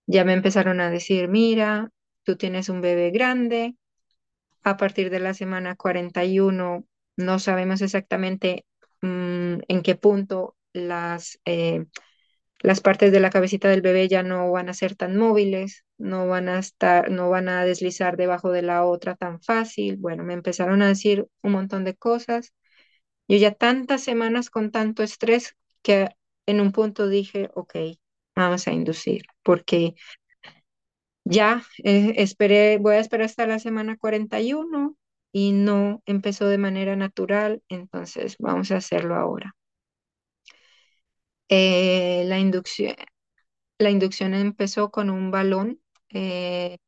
ya me empezaron a decir, mira, tú tienes un bebé grande. A partir de la semana 41 no sabemos exactamente mm, en qué punto las, eh, las partes de la cabecita del bebé ya no van a ser tan móviles, no van a estar, no van a deslizar debajo de la otra tan fácil. Bueno, me empezaron a decir un montón de cosas. Yo ya tantas semanas con tanto estrés que en un punto dije, ok, vamos a inducir, porque ya eh, esperé, voy a esperar hasta la semana 41 y no empezó de manera natural, entonces vamos a hacerlo ahora. Eh, la inducción, la inducción empezó con un balón eh,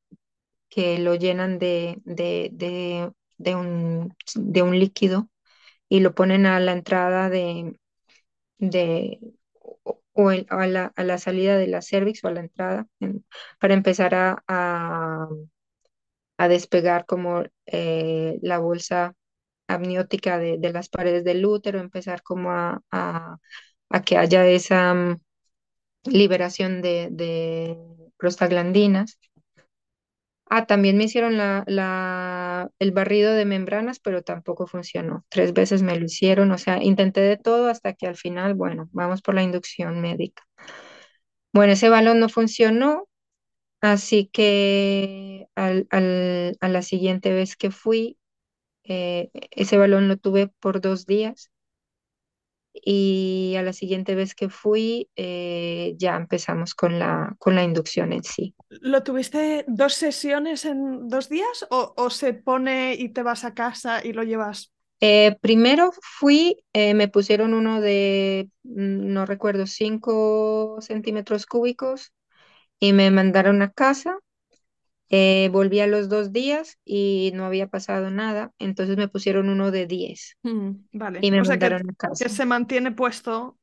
que lo llenan de, de, de, un, de un líquido y lo ponen a la entrada de, de o, el- a la, a la salida de la cervix o a la entrada en- para empezar a, a, a despegar como eh, la bolsa amniótica de, de las paredes del útero, empezar como a, a, que haya esa mm, liberación de, de prostaglandinas. Ah, también me hicieron la, la, el barrido de membranas, pero tampoco funcionó. Tres veces me lo hicieron, o sea, intenté de todo hasta que al final, bueno, vamos por la inducción médica. Bueno, ese balón no funcionó, así que al, al- a la siguiente vez que fui, eh, ese balón lo tuve por dos días y a la siguiente vez que fui, eh, ya empezamos con la, con la inducción en sí. ¿Lo tuviste dos sesiones en dos días o, o se pone y te vas a casa y lo llevas? Eh, primero fui, eh, me pusieron uno de, mm, no recuerdo, 5 centímetros cúbicos y me mandaron a casa. Eh, volví a los dos días y no había pasado nada, entonces me pusieron uno de 10 Mm, vale, y me o sea que, a que casa. se mantiene puesto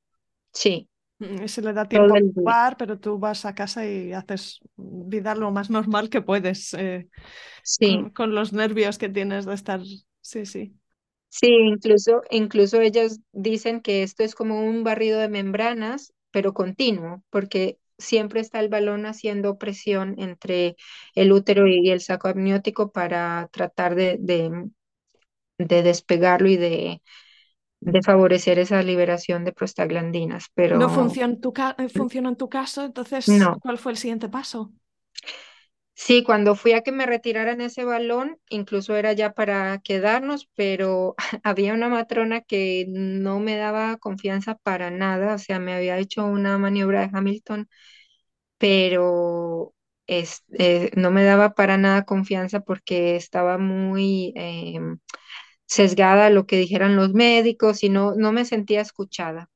Sí, mm, y se le da tiempo a jugar, pero tú vas a casa y haces vida lo más normal que puedes eh, Sí, con, con los nervios que tienes de estar. Sí, sí. sí, incluso, incluso ellos dicen que esto es como un barrido de membranas, pero continuo, porque siempre está el balón haciendo presión entre el útero y el saco amniótico para tratar de, de, de despegarlo y de, de favorecer esa liberación de prostaglandinas, No pero funciona en tu, eh, funciona en tu caso, entonces, no. ¿cuál fue el siguiente paso? Sí, cuando fui a que me retiraran ese balón, incluso era ya para quedarnos, pero había una matrona que no me daba confianza para nada, o sea, me había hecho una maniobra de Hamilton, pero es- eh, no me daba para nada confianza porque estaba muy eh, sesgada a lo que dijeran los médicos y no, no me sentía escuchada.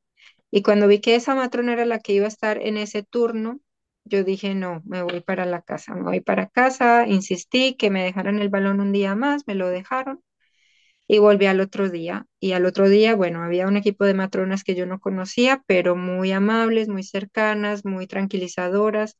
Y cuando vi que esa matrona era la que iba a estar en ese turno, yo dije, no, me voy para la casa, me voy para casa, insistí que me dejaran el balón un día más, me lo dejaron y volví al otro día. Y al otro día, bueno, había un equipo de matronas que yo no conocía, pero muy amables, muy cercanas, muy tranquilizadoras.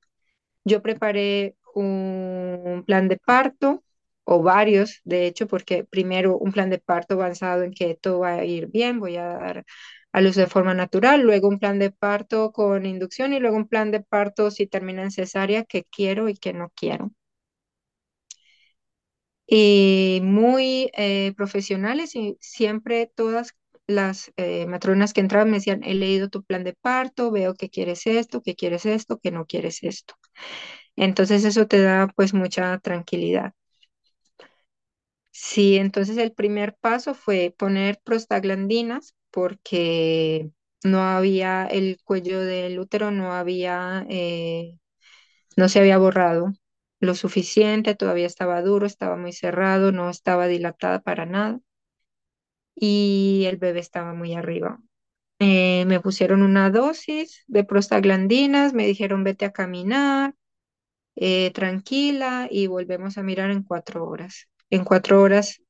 Yo preparé un plan de parto, o varios, de hecho, porque primero un plan de parto basado en que todo va a ir bien, voy a dar a luz de forma natural, luego un plan de parto con inducción y luego un plan de parto si termina en cesárea, que quiero y que no quiero. Y muy eh, profesionales y siempre todas las eh, matronas que entraban me decían, he leído tu plan de parto, veo que quieres esto, que quieres esto, que no quieres esto. Entonces eso te da pues mucha tranquilidad. Sí, entonces el primer paso fue poner prostaglandinas porque no había el cuello del útero, no había, eh, no se había borrado lo suficiente, todavía estaba duro, estaba muy cerrado, no estaba dilatada para nada y el bebé estaba muy arriba. Eh, me pusieron una dosis de prostaglandinas, me dijeron vete a caminar eh, tranquila y volvemos a mirar en cuatro horas. En cuatro horas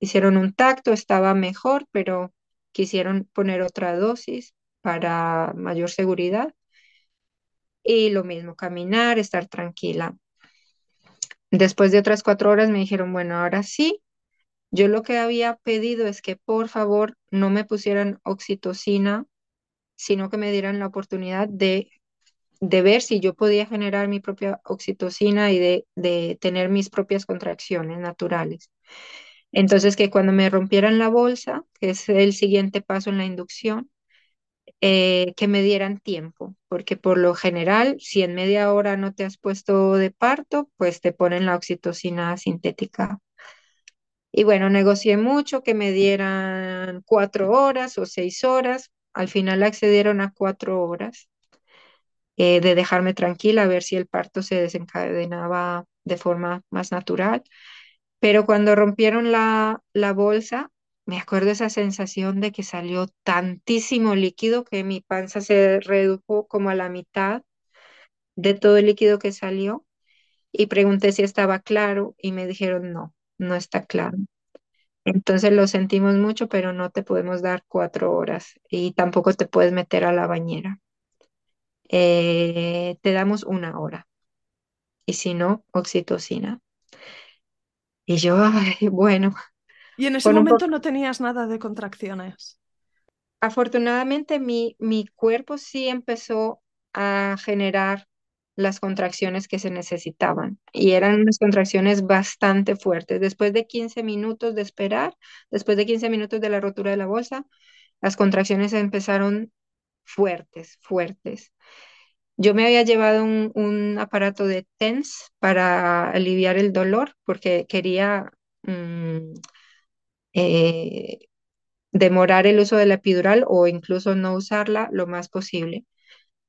hicieron un tacto, estaba mejor, pero quisieron poner otra dosis para mayor seguridad. Y lo mismo, caminar, estar tranquila. Después de otras cuatro horas me dijeron, bueno, ahora sí. Yo lo que había pedido es que por favor no me pusieran oxitocina, sino que me dieran la oportunidad de de ver si yo podía generar mi propia oxitocina y de, de tener mis propias contracciones naturales. Entonces, que cuando me rompieran la bolsa, que es el siguiente paso en la inducción, eh, que me dieran tiempo, porque por lo general, si en media hora no te has puesto de parto, pues te ponen la oxitocina sintética. Y bueno, negocié mucho que me dieran cuatro horas o seis horas. Al final accedieron a cuatro horas eh, de dejarme tranquila, a ver si el parto se desencadenaba de forma más natural. Pero cuando rompieron la, la bolsa, me acuerdo esa sensación de que salió tantísimo líquido que mi panza se redujo como a la mitad de todo el líquido que salió y pregunté si estaba claro y me dijeron no, no está claro. Entonces lo sentimos mucho, pero no te podemos dar cuatro horas y tampoco te puedes meter a la bañera. Eh, te damos una hora y si no, oxitocina. Y yo, ay, bueno, Y en ese momento no tenías nada de contracciones. afortunadamente mi, mi cuerpo sí empezó a generar las contracciones que se necesitaban y eran unas contracciones bastante fuertes. Después de 15 minutos de esperar, después de 15 minutos de la rotura de la bolsa, las contracciones empezaron fuertes, fuertes. Yo me había llevado un, aparato de TENS para aliviar el dolor porque quería mm, eh, demorar el uso de la epidural o incluso no usarla lo más posible.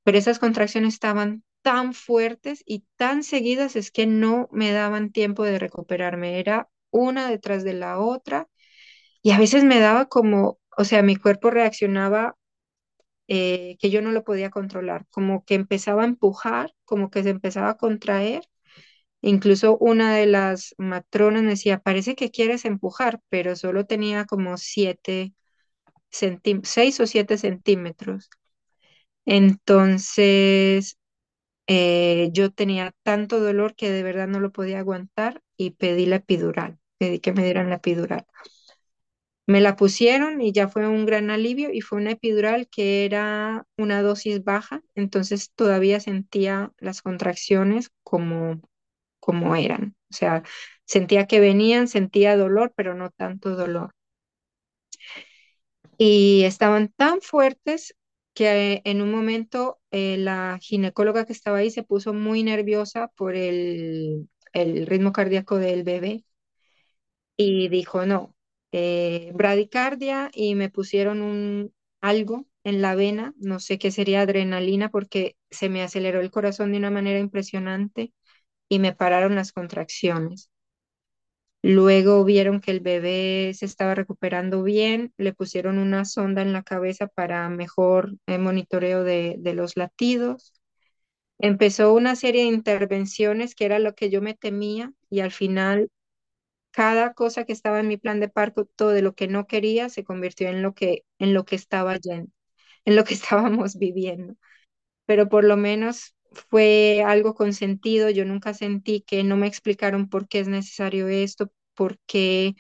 Pero esas contracciones estaban tan fuertes y tan seguidas es que no me daban tiempo de recuperarme. Era una detrás de la otra y a veces me daba como, o sea, mi cuerpo reaccionaba eh, que yo no lo podía controlar, como que empezaba a empujar, como que se empezaba a contraer. Incluso una de las matronas me decía, parece que quieres empujar, pero solo tenía como siete centí- seis o siete centímetros. Entonces, eh, yo tenía tanto dolor que de verdad no lo podía aguantar y pedí la epidural, pedí que me dieran la epidural. Me la pusieron y ya fue un gran alivio y fue una epidural que era una dosis baja, entonces todavía sentía las contracciones como, como eran. O sea, sentía que venían, sentía dolor, pero no tanto dolor. Y estaban tan fuertes que en un momento eh, la ginecóloga que estaba ahí se puso muy nerviosa por el, el ritmo cardíaco del bebé y dijo, no, eh, bradicardia y me pusieron un algo en la vena, no sé qué sería adrenalina porque se me aceleró el corazón de una manera impresionante y me pararon las contracciones. Luego vieron que el bebé se estaba recuperando bien, le pusieron una sonda en la cabeza para mejor eh, monitoreo de, de los latidos. Empezó una serie de intervenciones que era lo que yo me temía y al final cada cosa que estaba en mi plan de parto, todo de lo que no quería, se convirtió en lo que, en lo que estaba yendo, en lo que estábamos viviendo. Pero por lo menos fue algo con sentido. Yo nunca sentí que no me explicaron por qué es necesario esto, por qué,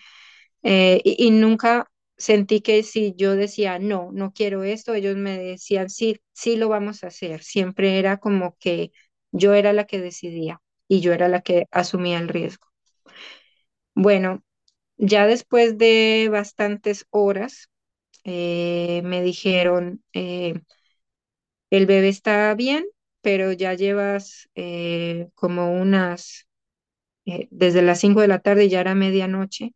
eh, y, y nunca sentí que si yo decía, no, no quiero esto, ellos me decían, sí, sí lo vamos a hacer. Siempre era como que yo era la que decidía y yo era la que asumía el riesgo. Bueno, ya después de bastantes horas, eh, me dijeron, eh, el bebé está bien, pero ya llevas eh, como unas, desde las 5 de la tarde ya era medianoche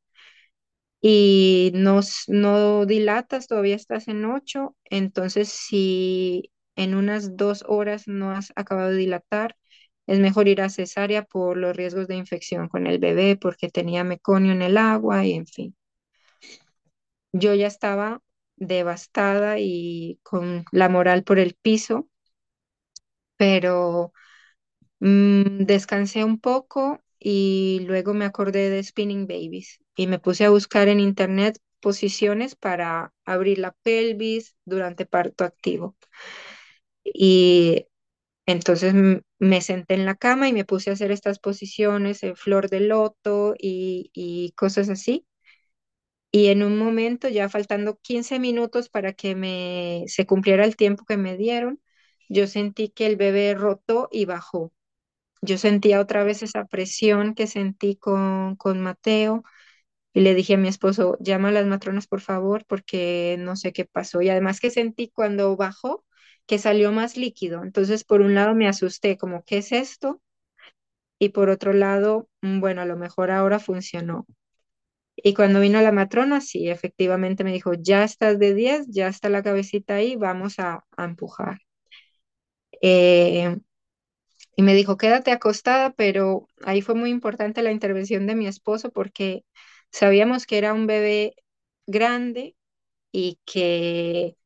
y no, no dilatas, todavía estás en 8, entonces si en unas dos horas no has acabado de dilatar, es mejor ir a cesárea por los riesgos de infección con el bebé, porque tenía meconio en el agua y en fin. Yo ya estaba devastada y con la moral por el piso, pero mm, descansé un poco y luego me acordé de Spinning Babies y me puse a buscar en internet posiciones para abrir la pelvis durante parto activo. Y entonces mm, me senté en la cama y me puse a hacer estas posiciones en flor de loto y, y cosas así. Y en un momento, ya faltando 15 minutos para que me, se cumpliera el tiempo que me dieron, yo sentí que el bebé rotó y bajó. Yo sentía otra vez esa presión que sentí con, con Mateo y le dije a mi esposo, llama a las matronas por favor porque no sé qué pasó. Y además que sentí cuando bajó que salió más líquido. Entonces, por un lado me asusté, como, ¿qué es esto? Y por otro lado, mm, bueno, a lo mejor ahora funcionó. Y cuando vino la matrona, sí, efectivamente me dijo, ya estás de 10, ya está la cabecita ahí, vamos a, empujar. Eh, y me dijo, quédate acostada, pero ahí fue muy importante la intervención de mi esposo porque sabíamos que era un bebé grande y que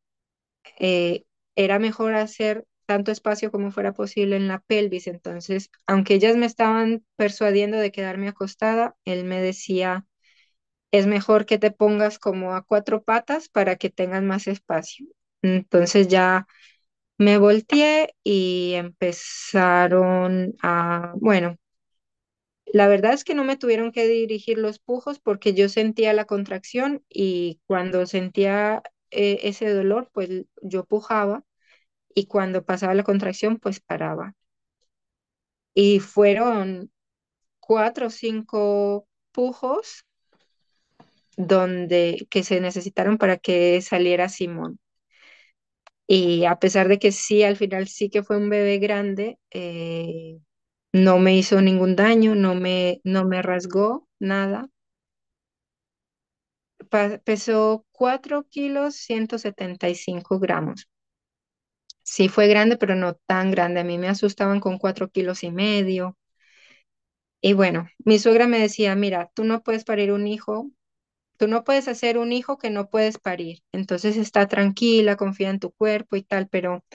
eh, era mejor hacer tanto espacio como fuera posible en la pelvis. Entonces, aunque ellas me estaban persuadiendo de quedarme acostada, él me decía es mejor que te pongas como a cuatro patas para que tengas más espacio. Entonces ya me volteé y empezaron a, bueno, la verdad es que no me tuvieron que dirigir los pujos porque yo sentía la contracción y cuando sentía eh, ese dolor, pues yo pujaba y cuando pasaba la contracción, pues paraba. Y fueron cuatro o cinco pujos donde que se necesitaron para que saliera Simón. Y a pesar de que sí, al final sí que fue un bebé grande, eh, no me hizo ningún daño, no me, no me rasgó nada. Pesó 4 kilos 175 gramos. Sí fue grande, pero no tan grande. A mí me asustaban con 4 kilos y medio. Y bueno, mi suegra me decía, mira, tú no puedes parir un hijo Tú no puedes hacer un hijo que no puedes parir, entonces está tranquila, confía en tu cuerpo y tal, pero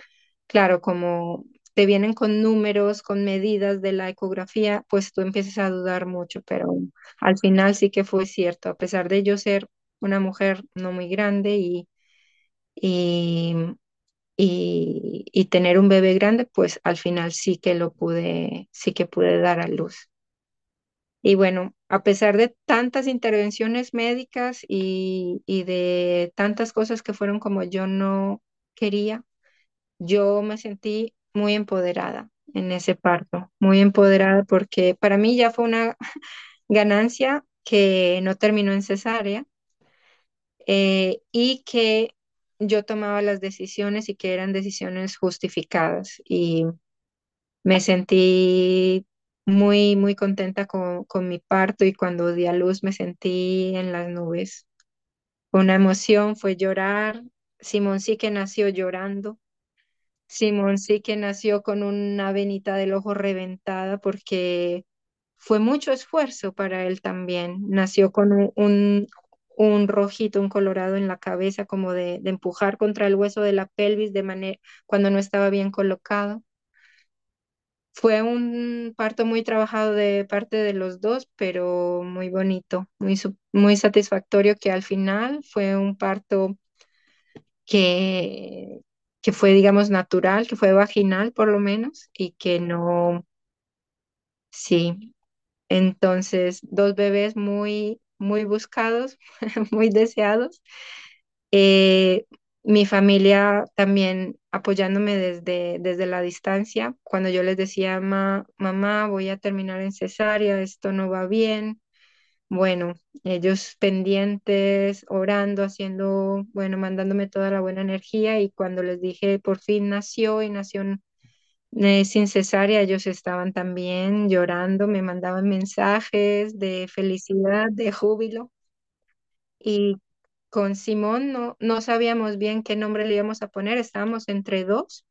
claro, como te vienen con números, con medidas de la ecografía, pues tú empiezas a dudar mucho, pero al final sí que fue cierto, a pesar de yo ser una mujer no muy grande y, y, y, tener un bebé grande, pues al final sí que lo pude, sí que pude dar a luz. Y bueno, a pesar de tantas intervenciones médicas y, y de tantas cosas que fueron como yo no quería, yo me sentí muy empoderada en ese parto, muy empoderada porque para mí ya fue una ganancia que no terminó en cesárea eh, y que yo tomaba las decisiones y que eran decisiones justificadas. Y me sentí muy, muy contenta con, con mi parto y cuando di a luz me sentí en las nubes. Una emoción fue llorar. Simón sí que nació llorando. Simón sí que nació con una venita del ojo reventada porque fue mucho esfuerzo para él también. Nació con un, un, un rojito, un colorado en la cabeza, como de, empujar contra el hueso de la pelvis de manera cuando no estaba bien colocado. Fue un parto muy trabajado de parte de los dos, pero muy bonito, muy, muy satisfactorio que al final fue un parto que, que fue, digamos, natural, que fue vaginal por lo menos, y que no, sí. Entonces, dos bebés muy, muy buscados, muy deseados. Eh, mi familia también apoyándome desde, desde la distancia, cuando yo les decía, "Ma- mamá, voy a terminar en cesárea, esto no va bien. Bueno, ellos pendientes, orando, haciendo, bueno, mandándome toda la buena energía y cuando les dije por fin nació y nació eh, sin cesárea, ellos estaban también llorando, me mandaban mensajes de felicidad, de júbilo y con Simón no, no sabíamos bien qué nombre le íbamos a poner, estábamos entre dos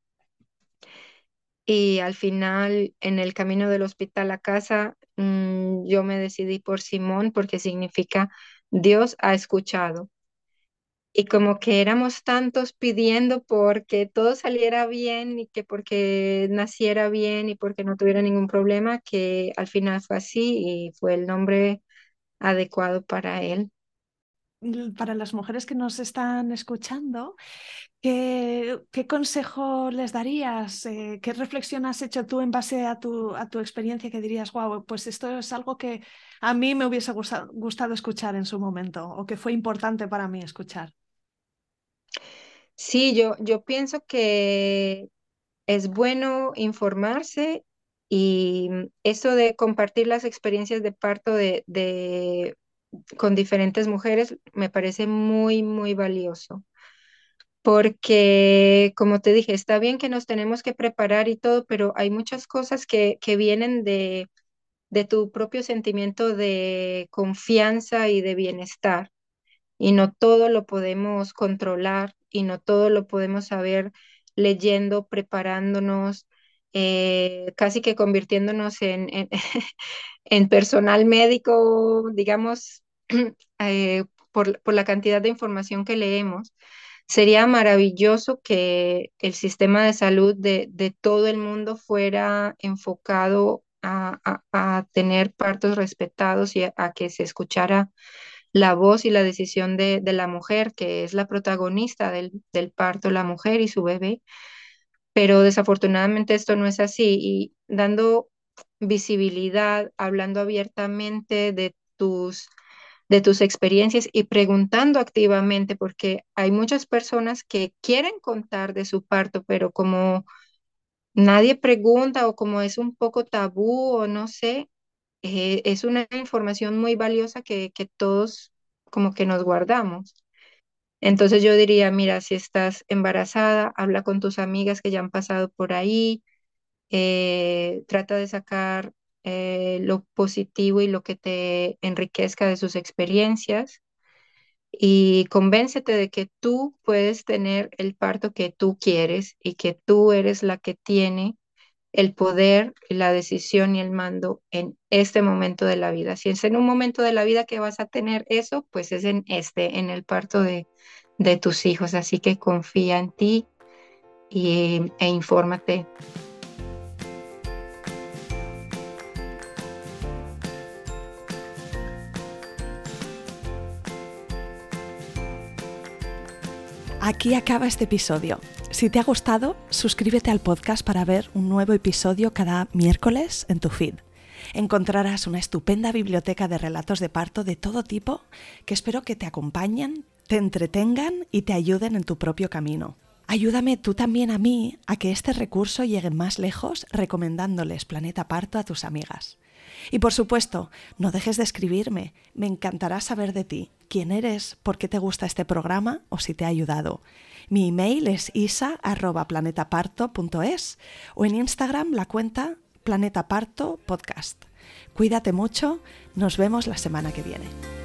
y al final en el camino del hospital a casa mm, yo me decidí por Simón porque significa Dios ha escuchado. Y como que éramos tantos pidiendo porque todo saliera bien y que porque naciera bien y porque no tuviera ningún problema, que al final fue así y fue el nombre adecuado para él. Para las mujeres que nos están escuchando, ¿qué, qué consejo les darías? Eh, ¿qué reflexión has hecho tú en base a tu, a tu experiencia que dirías, wow, pues esto es algo que a mí me hubiese gustado, gustado escuchar en su momento o que fue importante para mí escuchar? Sí, yo, yo pienso que es bueno informarse y eso de compartir las experiencias de parto de, de, con diferentes mujeres me parece muy, muy valioso. Porque, como te dije, está bien que nos tenemos que preparar y todo, pero hay muchas cosas que, que vienen de, de tu propio sentimiento de confianza y de bienestar y no todo lo podemos controlar y no todo lo podemos saber leyendo, preparándonos, eh, casi que convirtiéndonos en, en, en personal médico, digamos, eh, por, por la cantidad de información que leemos. Sería maravilloso que el sistema de salud de, de todo el mundo fuera enfocado a, a- a tener partos respetados y a, a que se escuchara la voz y la decisión de, de la mujer, que es la protagonista del, del parto, la mujer y su bebé. Pero desafortunadamente esto no es así y dando visibilidad, hablando abiertamente de tus de tus experiencias y preguntando activamente, porque hay muchas personas que quieren contar de su parto, pero como nadie pregunta o como es un poco tabú o no sé, eh, es una información muy valiosa que, todos como que nos guardamos. Entonces yo diría, mira, si estás embarazada, habla con tus amigas que ya han pasado por ahí, eh, trata de sacar eh, lo positivo y lo que te enriquezca de sus experiencias y convéncete de que tú puedes tener el parto que tú quieres y que tú eres la que tiene el poder, la decisión y el mando en este momento de la vida. Si es en un momento de la vida que vas a tener eso, pues es en este, en el parto de, de tus hijos. Así que confía en ti y, e infórmate. Aquí acaba este episodio. Si te ha gustado, suscríbete al podcast para ver un nuevo episodio cada miércoles en tu feed. Encontrarás una estupenda biblioteca de relatos de parto de todo tipo que espero que te acompañen, te entretengan y te ayuden en tu propio camino. Ayúdame tú también a mí a que este recurso llegue más lejos recomendándoles Planeta Parto a tus amigas. Y por supuesto, no dejes de escribirme. Me encantará saber de ti, quién eres, por qué te gusta este programa o si te ha ayudado. Mi email es isa.planetaparto.es o en Instagram la cuenta Planeta Parto Podcast. Cuídate mucho, nos vemos la semana que viene.